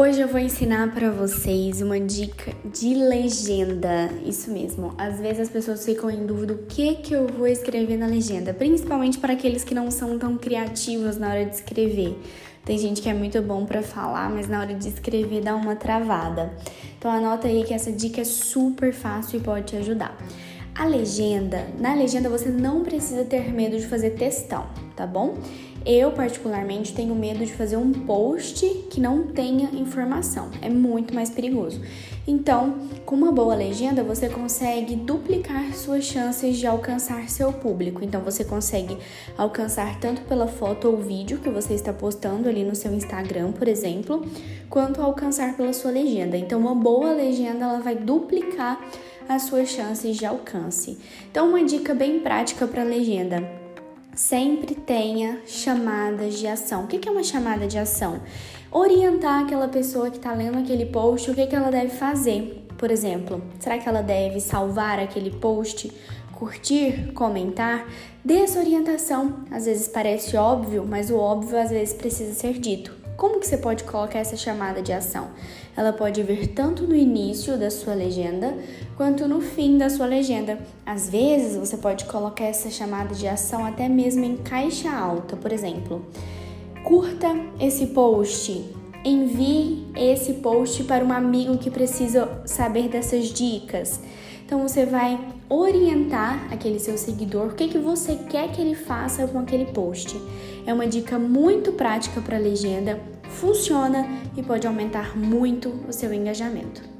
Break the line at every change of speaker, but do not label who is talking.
Hoje eu vou ensinar para vocês uma dica de legenda. Isso mesmo. Às vezes as pessoas ficam em dúvida o que que eu vou escrever na legenda, principalmente para aqueles que não são tão criativos na hora de escrever. Tem gente que é muito bom para falar, mas na hora de escrever dá uma travada. Então anota aí que essa dica é super fácil e pode te ajudar. A legenda, na legenda você não precisa ter medo de fazer textão, tá bom? Eu, particularmente, tenho medo de fazer um post que não tenha informação. É muito mais perigoso. Então, com uma boa legenda, você consegue duplicar suas chances de alcançar seu público. Então, você consegue alcançar tanto pela foto ou vídeo que você está postando ali no seu Instagram, por exemplo, quanto alcançar pela sua legenda. Então, uma boa legenda ela vai duplicar as suas chances de alcance. Então, uma dica bem prática para legenda sempre tenha chamadas de ação. O que é uma chamada de ação? Orientar aquela pessoa que está lendo aquele post o que, que ela deve fazer. Por exemplo, será que ela deve salvar aquele post, curtir, comentar? Dê essa orientação. Às vezes parece óbvio, mas o óbvio às vezes precisa ser dito. Como que você pode colocar essa chamada de ação? Ela pode vir tanto no início da sua legenda quanto no fim da sua legenda. Às vezes você pode colocar essa chamada de ação até mesmo em caixa alta, por exemplo. Curta esse post, envie esse post para um amigo que precisa saber dessas dicas. Então você vai orientar aquele seu seguidor o que, que você quer que ele faça com aquele post. É uma dica muito prática para legenda, funciona e pode aumentar muito o seu engajamento.